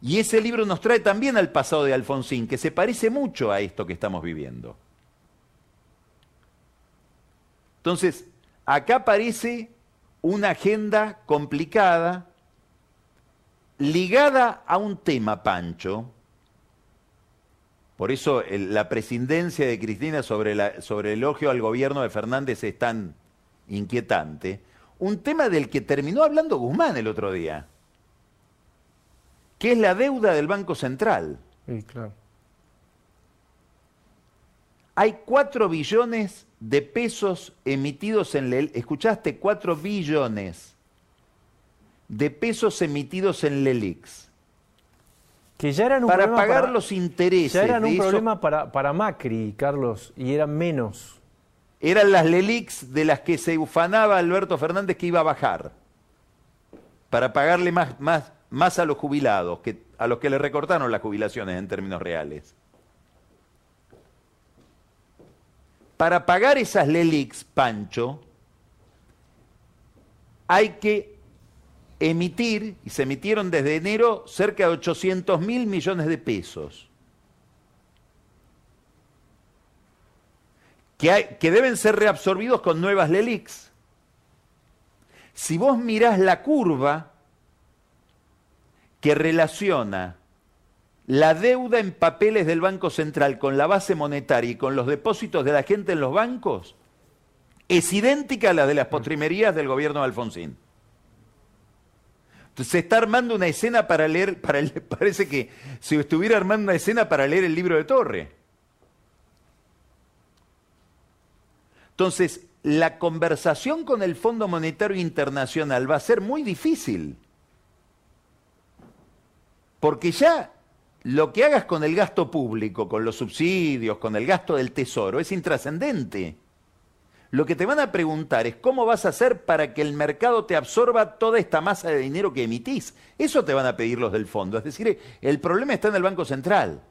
Y ese libro nos trae también al pasado de Alfonsín, que se parece mucho a esto que estamos viviendo. Entonces, acá aparece una agenda complicada, ligada a un tema, Pancho, por eso el- la presidencia de Cristina sobre, la- sobre el elogio al gobierno de Fernández es tan inquietante. Un tema del que terminó hablando Guzmán el otro día, que es la deuda del Banco Central. Sí, claro. Hay cuatro billones de pesos emitidos en... Lel- ¿Escuchaste? Cuatro billones de pesos emitidos en Lelix. Que ya eran un Para problema pagar los intereses Ya eran un problema para, para Macri, Carlos, y eran menos. Eran las Lelix de las que se ufanaba Alberto Fernández que iba a bajar para pagarle más, más, más a los jubilados, que, a los que le recortaron las jubilaciones en términos reales. Para pagar esas Lelix, Pancho, hay que emitir, y se emitieron desde enero, cerca de 800 mil millones de pesos. que, hay- que deben ser reabsorbidos con nuevas LELIX. Si vos mirás la curva que relaciona la deuda en papeles del Banco Central con la base monetaria y con los depósitos de la gente en los bancos, es idéntica a la de las postrimerías del gobierno de Alfonsín. Se está armando una escena para leer, para leer- (laughs) parece que se estuviera armando una escena para leer el libro de Torre. Entonces, la conversación con el Fondo Monetario Internacional va a ser muy difícil. Porque ya lo que hagas con el gasto público, con los subsidios, con el gasto del tesoro, es intrascendente. Lo que te van a preguntar es cómo vas a hacer para que el mercado te absorba toda esta masa de dinero que emitís. Eso te van a pedir los del fondo. Es decir, el problema está en el Banco Central.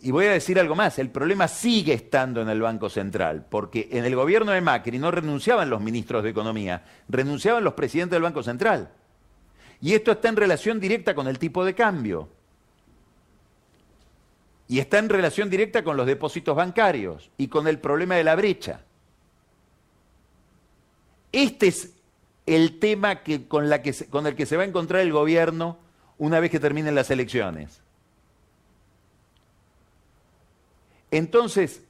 Y voy a decir algo más, el problema sigue estando en el Banco Central, porque en el gobierno de Macri no renunciaban los ministros de Economía, renunciaban los presidentes del Banco Central. Y esto está en relación directa con el tipo de cambio. Y está en relación directa con los depósitos bancarios y con el problema de la brecha. Este es el tema que, con, la que con el que se va a encontrar el gobierno una vez que terminen las elecciones. Entonces,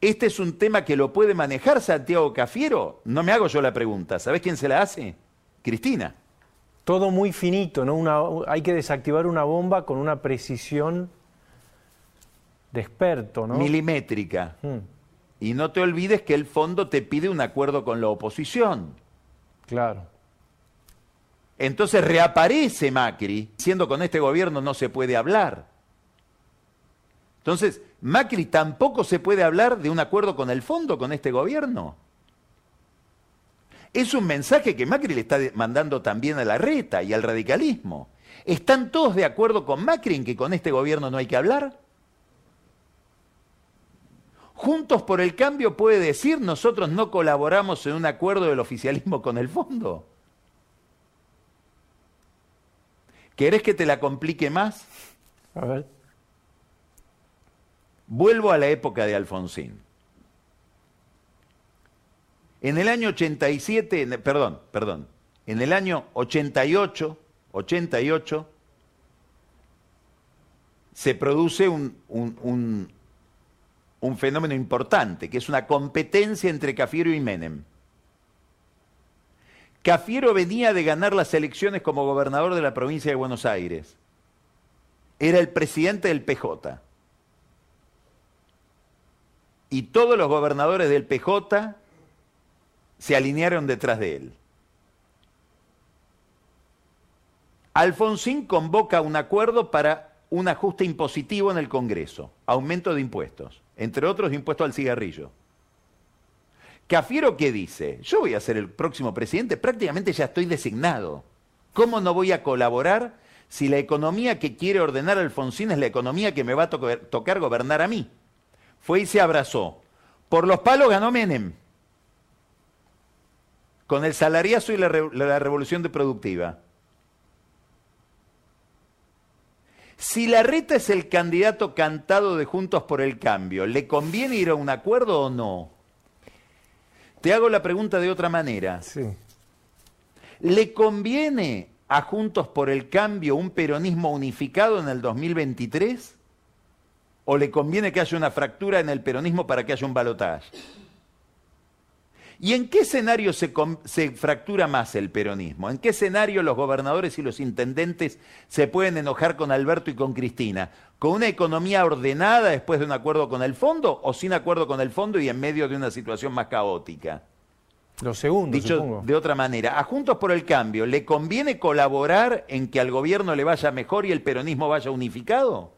¿este es un tema que lo puede manejar Santiago Cafiero? No me hago yo la pregunta. ¿Sabés quién se la hace? Cristina. Todo muy finito, ¿no? hay que desactivar una bomba con una precisión de experto, ¿no? Milimétrica. Hmm. Y no te olvides que el fondo te pide un acuerdo con la oposición. Claro. Entonces reaparece Macri, siendo con este gobierno no se puede hablar. Entonces, Macri tampoco se puede hablar de un acuerdo con el fondo, con este gobierno. Es un mensaje que Macri le está mandando también a la reta y al radicalismo. ¿Están todos de acuerdo con Macri en que con este gobierno no hay que hablar? Juntos por el Cambio puede decir nosotros no colaboramos en un acuerdo del oficialismo con el fondo. ¿Querés que te la complique más? A ver. Vuelvo a la época de Alfonsín. En el año 87, perdón, perdón, en el año 88, 88, se produce un, un, un, fenómeno importante, que es una competencia entre Cafiero y Menem. Cafiero venía de ganar las elecciones como gobernador de la provincia de Buenos Aires. Era el presidente del PJ y todos los gobernadores del PJ se alinearon detrás de él. Alfonsín convoca un acuerdo para un ajuste impositivo en el Congreso, aumento de impuestos, entre otros impuesto al cigarrillo. Cafiero, ¿qué dice? Yo voy a ser el próximo presidente, prácticamente ya estoy designado. ¿Cómo no voy a colaborar si la economía que quiere ordenar Alfonsín es la economía que me va a tocar gobernar a mí? fue y se abrazó. Por los palos ganó Menem, con el salariazo y la, revolución de productiva. Si la reta es el candidato cantado de Juntos por el Cambio, ¿le conviene ir a un acuerdo o no? Te hago la pregunta de otra manera. Sí. ¿Le conviene a Juntos por el Cambio un peronismo unificado en el 2023? o le conviene que haya una fractura en el peronismo para que haya un balotaje? ¿Y en qué escenario se, se, fractura más el peronismo? ¿En qué escenario los gobernadores y los intendentes se pueden enojar con Alberto y con Cristina? ¿Con una economía ordenada después de un acuerdo con el fondo o sin acuerdo con el fondo y en medio de una situación más caótica? Lo segundo, Dicho de otra manera, a Juntos por el Cambio, ¿le conviene colaborar en que al gobierno le vaya mejor y el peronismo vaya unificado?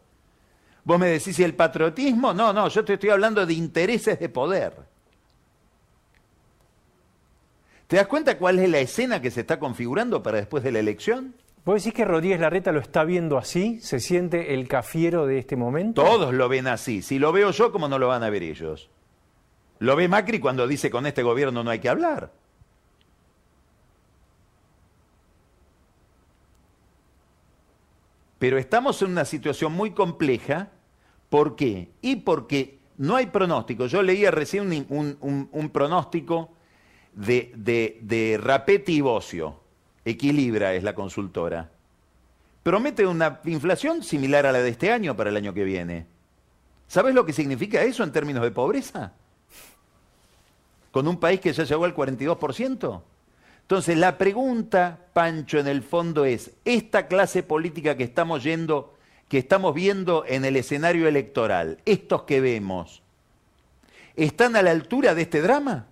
Vos me decís, ¿y el patriotismo? No, no, yo te estoy hablando de intereses de poder. ¿Te das cuenta cuál es la escena que se está configurando para después de la elección? ¿Vos decís que Rodríguez Larreta lo está viendo así? ¿Se siente el cafiero de este momento? Todos lo ven así. Si lo veo yo, ¿cómo no lo van a ver ellos? Lo ve Macri cuando dice con este gobierno no hay que hablar. Pero estamos en una situación muy compleja. ¿Por qué? Y porque no hay pronóstico. Yo leía recién un, pronóstico de, de, de Rapetti y Bocio. Equilibra es la consultora. Promete una inflación similar a la de este año para el año que viene. ¿Sabes lo que significa eso en términos de pobreza? Con un país que ya llegó al 42%. Entonces, la pregunta, Pancho, en el fondo es, ¿esta clase política que estamos yendo, que estamos viendo en el escenario electoral, estos que vemos, ¿están a la altura de este drama?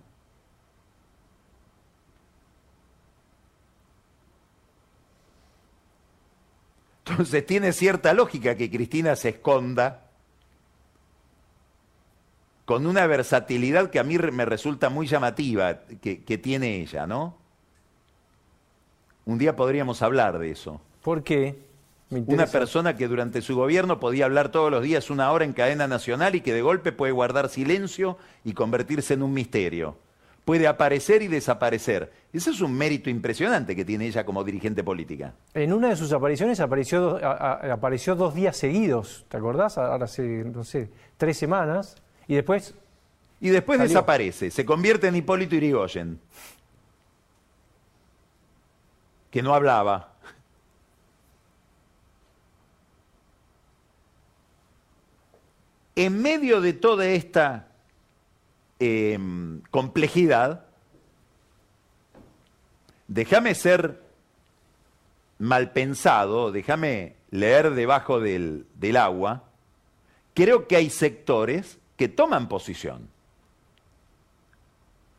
Entonces tiene cierta lógica que Cristina se esconda con una versatilidad que a mí me resulta muy llamativa que, que tiene ella, ¿no? Un día podríamos hablar de eso. ¿Por qué? Me Una persona que durante su gobierno podía hablar todos los días una hora en cadena nacional y que de golpe puede guardar silencio y convertirse en un misterio. Puede aparecer y desaparecer. Ese es un mérito impresionante que tiene ella como dirigente política. En una de sus apariciones apareció, do- a- a- apareció dos días seguidos, ¿te acordás? Ahora hace, no sé, tres semanas. Y después, Y después Salió. desaparece, se convierte en Hipólito Irigoyen, que no hablaba. En medio de toda esta eh, complejidad, déjame ser mal pensado, déjame leer debajo del, del agua, creo que hay sectores que toman posición.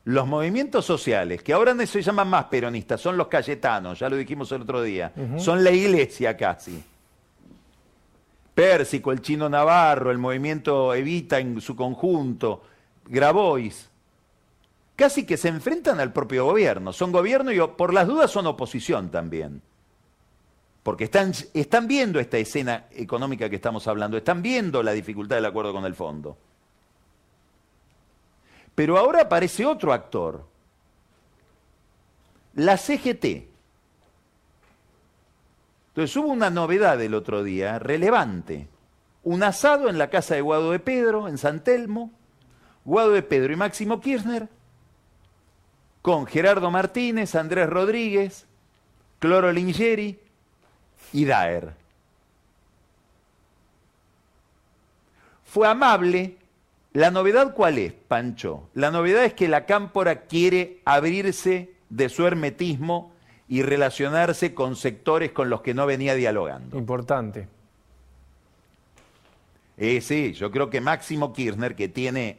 Los movimientos sociales, que ahora no se llaman más peronistas, son los cayetanos, ya lo dijimos el otro día, son la iglesia casi. Pérsico, el chino Navarro, el movimiento Evita en su conjunto, Grabois, casi que se enfrentan al propio gobierno. Son gobierno y por las dudas son oposición también. Porque están, están viendo esta escena económica que estamos hablando, están viendo la dificultad del acuerdo con el fondo. Pero ahora aparece otro actor, la CGT. Entonces hubo una novedad el otro día, relevante. Un asado en la casa de Guado de Pedro, en San Telmo, Guado de Pedro y Máximo Kirchner, con Gerardo Martínez, Andrés Rodríguez, Cloro Lingeri y Daer. Fue amable. La novedad cuál es, Pancho? La novedad es que la cámpora quiere abrirse de su hermetismo y relacionarse con sectores con los que no venía dialogando. importante. Eh, sí, yo creo que Máximo Kirchner, que tiene,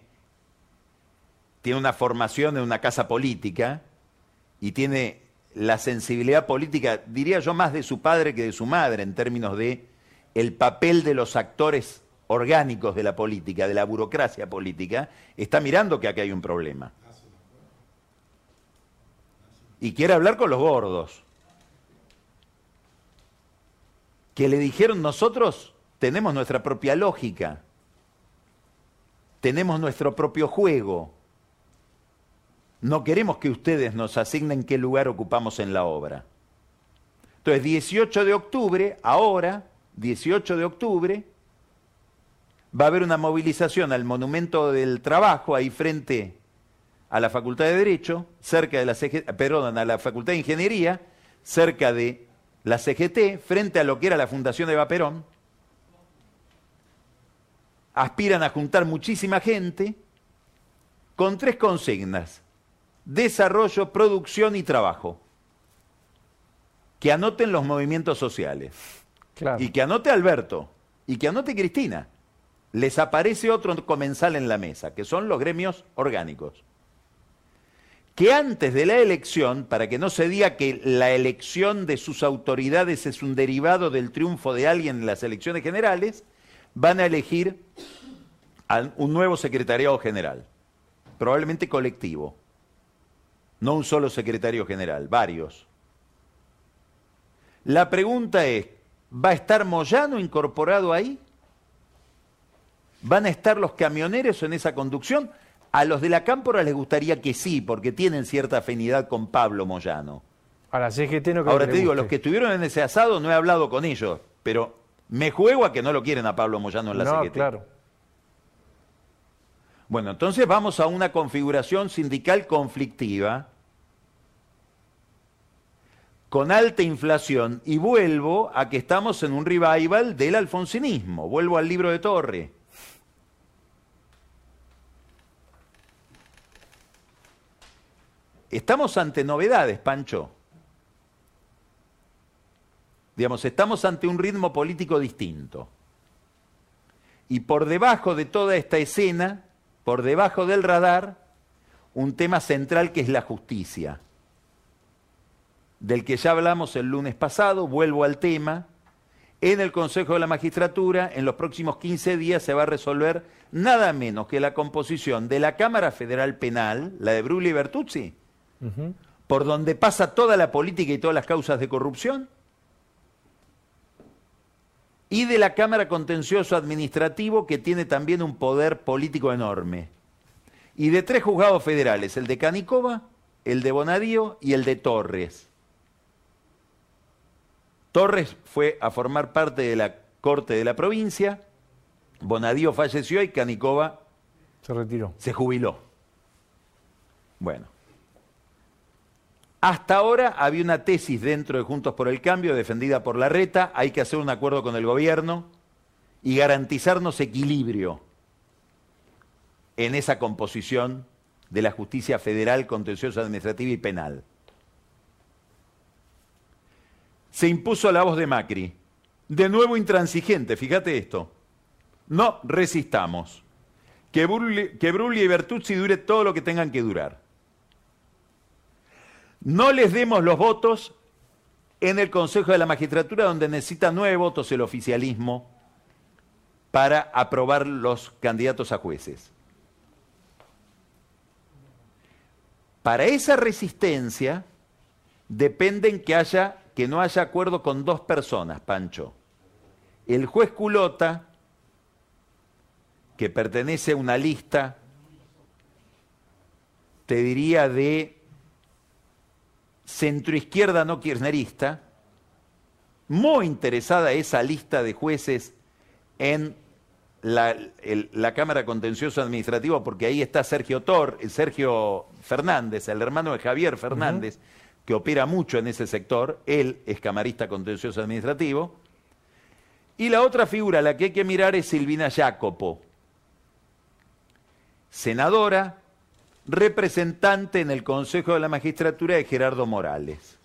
tiene una formación en una casa política y tiene la sensibilidad política, diría yo, más de su padre que de su madre en términos de el papel de los actores orgánicos de la política, de la burocracia política, está mirando que aquí hay un problema. Y quiere hablar con los gordos. Que le dijeron nosotros tenemos nuestra propia lógica, tenemos nuestro propio juego. No queremos que ustedes nos asignen qué lugar ocupamos en la obra. Entonces, 18 de octubre, ahora, 18 de octubre, va a haber una movilización al Monumento del Trabajo, ahí frente a la Facultad de Derecho, cerca de la a la Facultad de Ingeniería, cerca de la CGT, frente a lo que era la Fundación Eva Perón. Aspiran a juntar muchísima gente con tres consignas. Desarrollo, producción y trabajo. Que anoten los movimientos sociales. Claro. Y que anote Alberto. Y que anote Cristina. Les aparece otro comensal en la mesa, que son los gremios orgánicos. Que antes de la elección, para que no se diga que la elección de sus autoridades es un derivado del triunfo de alguien en las elecciones generales, van a elegir a un nuevo secretariado general, probablemente colectivo, no un solo secretario general, varios. La pregunta es, ¿va a estar Moyano incorporado ahí? ¿Van a estar los camioneros en esa conducción? A los de la Cámpora les gustaría que sí, porque tienen cierta afinidad con Pablo Moyano. A la CGT no creo Ahora que te digo, los que estuvieron en ese asado no he hablado con ellos, pero me juego a que no lo quieren a Pablo Moyano en la No, CGT. claro. Bueno, entonces vamos a una configuración sindical conflictiva con alta inflación y vuelvo a que estamos en un revival del alfonsinismo, vuelvo al libro de Torre. Estamos ante novedades, Pancho. Digamos, estamos ante un ritmo político distinto. Y por debajo de toda esta escena, por debajo del radar, un tema central que es la justicia, del que ya hablamos el lunes pasado, vuelvo al tema, en el Consejo de la Magistratura, en los próximos 15 días se va a resolver nada menos que la composición de la Cámara Federal Penal, la de Brugli y Bertuzzi, por donde pasa toda la política y todas las causas de corrupción, y de la Cámara Contencioso Administrativo, que tiene también un poder político enorme, y de tres juzgados federales, el de Canicova, el de Bonadío y el de Torres. Torres fue a formar parte de la corte de la provincia, Bonadío falleció y Canicova se retiró. Se jubiló. Bueno. Hasta ahora había una tesis dentro de Juntos por el Cambio defendida por la RETA, hay que hacer un acuerdo con el gobierno y garantizarnos equilibrio en esa composición de la justicia federal, contenciosa, administrativa y penal. Se impuso la voz de Macri, de nuevo intransigente, fíjate esto. No resistamos. Que Brulli, y Bertuzzi dure todo lo que tengan que durar. No les demos los votos en el Consejo de la Magistratura, donde necesita nueve votos el oficialismo para aprobar los candidatos a jueces. Para esa resistencia dependen que haya que no haya acuerdo con dos personas, Pancho. El juez Culota, que pertenece a una lista, te diría de centroizquierda no kirchnerista, muy interesada esa lista de jueces en la, Cámara Contencioso Administrativo, porque ahí está Sergio Tor, Sergio Fernández, el hermano de Javier Fernández, que opera mucho en ese sector, él es camarista contencioso administrativo. Y la otra figura a la que hay que mirar es Silvina Jacopo, senadora, representante en el Consejo de la Magistratura de Gerardo Morales.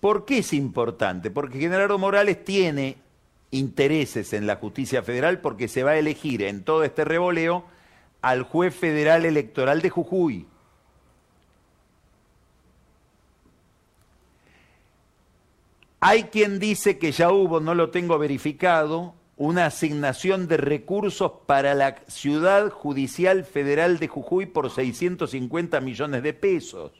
¿Por qué es importante? Porque Gerardo Morales tiene intereses en la justicia federal porque se va a elegir en todo este revoleo al juez federal electoral de Jujuy. Hay quien dice que ya hubo, no lo tengo verificado, una asignación de recursos para la Ciudad Judicial Federal de Jujuy por 650 millones de pesos.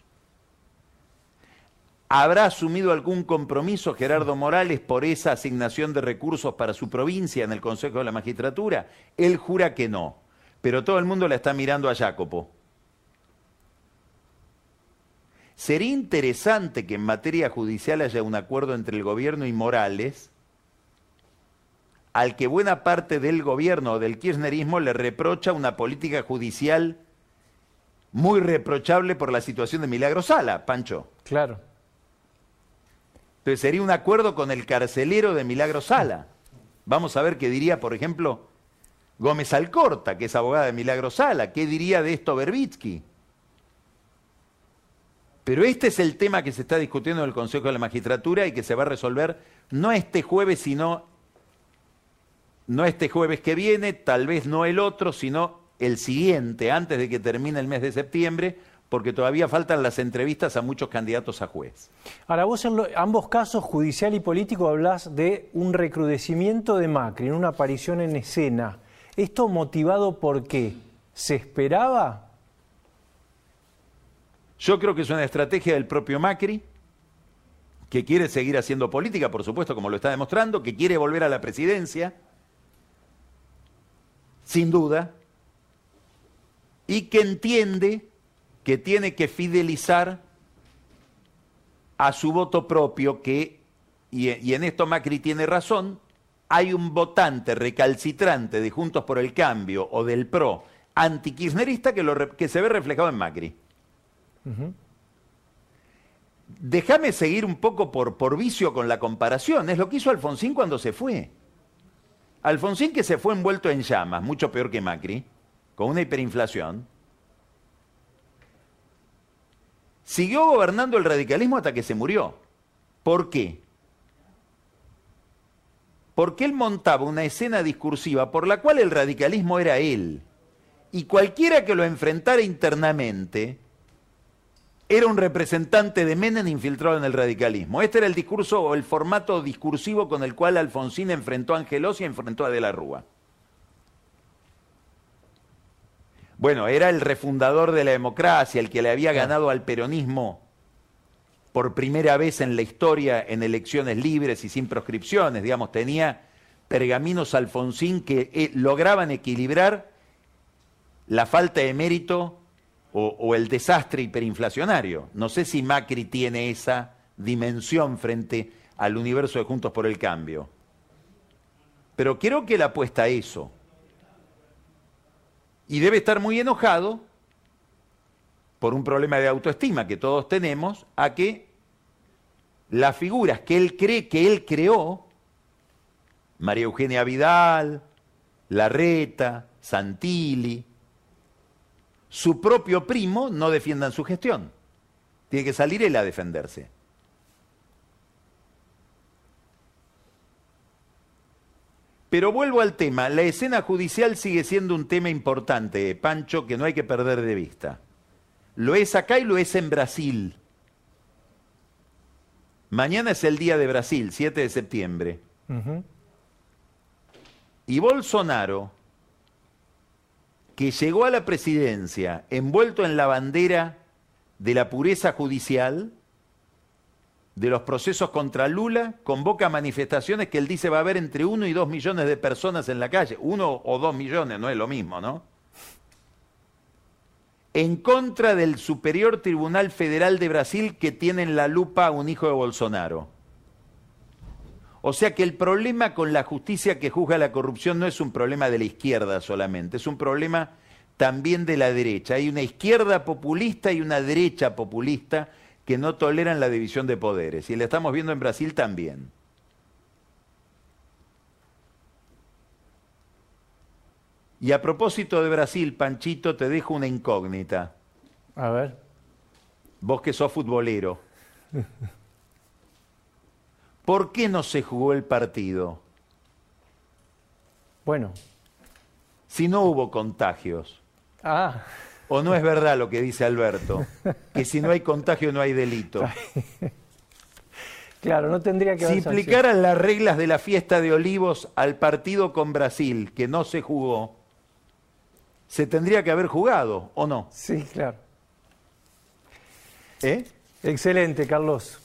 ¿Habrá asumido algún compromiso Gerardo Morales por esa asignación de recursos para su provincia en el Consejo de la Magistratura? Él jura que no, pero todo el mundo la está mirando a Jacopo. Sería interesante que en materia judicial haya un acuerdo entre el gobierno y Morales, al que buena parte del gobierno o del kirchnerismo le reprocha una política judicial muy reprochable por la situación de Milagro Sala, Pancho. Claro. Entonces sería un acuerdo con el carcelero de Milagro Sala. Vamos a ver qué diría, por ejemplo, Gómez Alcorta, que es abogada de Milagro Sala. ¿Qué diría de esto Berbitsky? Pero este es el tema que se está discutiendo en el Consejo de la Magistratura y que se va a resolver no este jueves, sino no este jueves que viene, tal vez no el otro, sino el siguiente, antes de que termine el mes de septiembre, porque todavía faltan las entrevistas a muchos candidatos a juez. Ahora, vos en ambos casos, judicial y político, hablas de un recrudecimiento de Macri, en una aparición en escena. ¿Esto motivado por qué? ¿Se esperaba? Yo creo que es una estrategia del propio Macri, que quiere seguir haciendo política, por supuesto, como lo está demostrando, que quiere volver a la presidencia, sin duda, y que entiende que tiene que fidelizar a su voto propio, que, y, en esto Macri tiene razón, hay un votante recalcitrante de Juntos por el Cambio o del PRO antikirchnerista que, que se ve reflejado en Macri. Déjame seguir un poco por, por vicio con la comparación. Es lo que hizo Alfonsín cuando se fue. Alfonsín que se fue envuelto en llamas, mucho peor que Macri, con una hiperinflación, siguió gobernando el radicalismo hasta que se murió. ¿Por qué? Porque él montaba una escena discursiva por la cual el radicalismo era él. Y cualquiera que lo enfrentara internamente era un representante de Menem infiltrado en el radicalismo. Este era el discurso o el formato discursivo con el cual Alfonsín enfrentó a Angelos y enfrentó a De la Rúa. Bueno, era el refundador de la democracia, el que le había ganado al peronismo por primera vez en la historia en elecciones libres y sin proscripciones. Digamos, tenía pergaminos Alfonsín que eh, lograban equilibrar la falta de mérito o, el desastre hiperinflacionario. No sé si Macri tiene esa dimensión frente al universo de Juntos por el Cambio. Pero creo que le apuesta a eso. Y debe estar muy enojado por un problema de autoestima que todos tenemos, a que las figuras que él cree que él creó, María Eugenia Vidal, Larreta, Santilli, su propio primo no defiendan su gestión. Tiene que salir él a defenderse. Pero vuelvo al tema, la escena judicial sigue siendo un tema importante, Pancho, que no hay que perder de vista. Lo es acá y lo es en Brasil. Mañana es el día de Brasil, 7 de septiembre. Y Bolsonaro que llegó a la presidencia envuelto en la bandera de la pureza judicial, de los procesos contra Lula, convoca manifestaciones que él dice va a haber entre uno y dos millones de personas en la calle. Uno o dos millones, no es lo mismo, ¿no? En contra del Superior Tribunal Federal de Brasil que tiene en la lupa a un hijo de Bolsonaro. O sea que el problema con la justicia que juzga la corrupción no es un problema de la izquierda solamente, es un problema también de la derecha. Hay una izquierda populista y una derecha populista que no toleran la división de poderes. Y la estamos viendo en Brasil también. Y a propósito de Brasil, Panchito, te dejo una incógnita. A ver. Vos que sos futbolero. (laughs) ¿Por qué no se jugó el partido? Bueno. Si no hubo contagios. Ah. ¿O no es verdad lo que dice Alberto? Que si no hay contagio no hay delito. (laughs) Claro, no tendría que haber. Si aplicaran las reglas de la fiesta de olivos al partido con Brasil, que no se jugó, se tendría que haber jugado, ¿o no? Sí, claro. ¿Eh? Excelente, Carlos.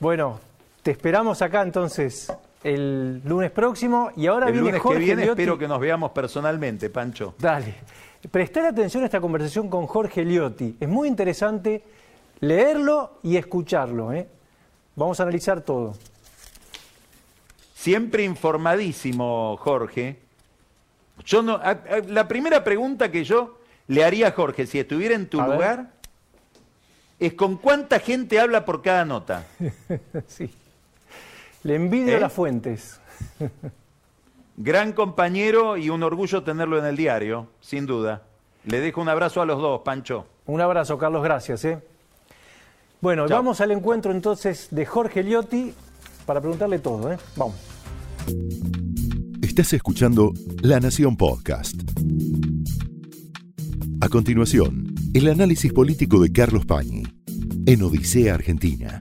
Bueno, te esperamos acá entonces el lunes próximo y ahora el viene lunes Jorge que viene espero que nos veamos personalmente, Pancho. Dale. Prestar atención a esta conversación con Jorge Liotti. Es muy interesante leerlo y escucharlo. ¿eh? Vamos a analizar todo. Siempre informadísimo, Jorge. Yo no, la primera pregunta que yo le haría a Jorge, si estuviera en tu lugar, es con cuánta gente habla por cada nota. (laughs) sí. Le envidio a ¿Eh? las fuentes. Gran compañero y un orgullo tenerlo en el diario, sin duda. Le dejo un abrazo a los dos, Pancho. Un abrazo, Carlos, gracias. ¿eh? Bueno, vamos al encuentro entonces de Jorge Liotti para preguntarle todo. ¿eh? Vamos. Estás escuchando La Nación Podcast. A continuación, el análisis político de Carlos Pañi en Odisea Argentina.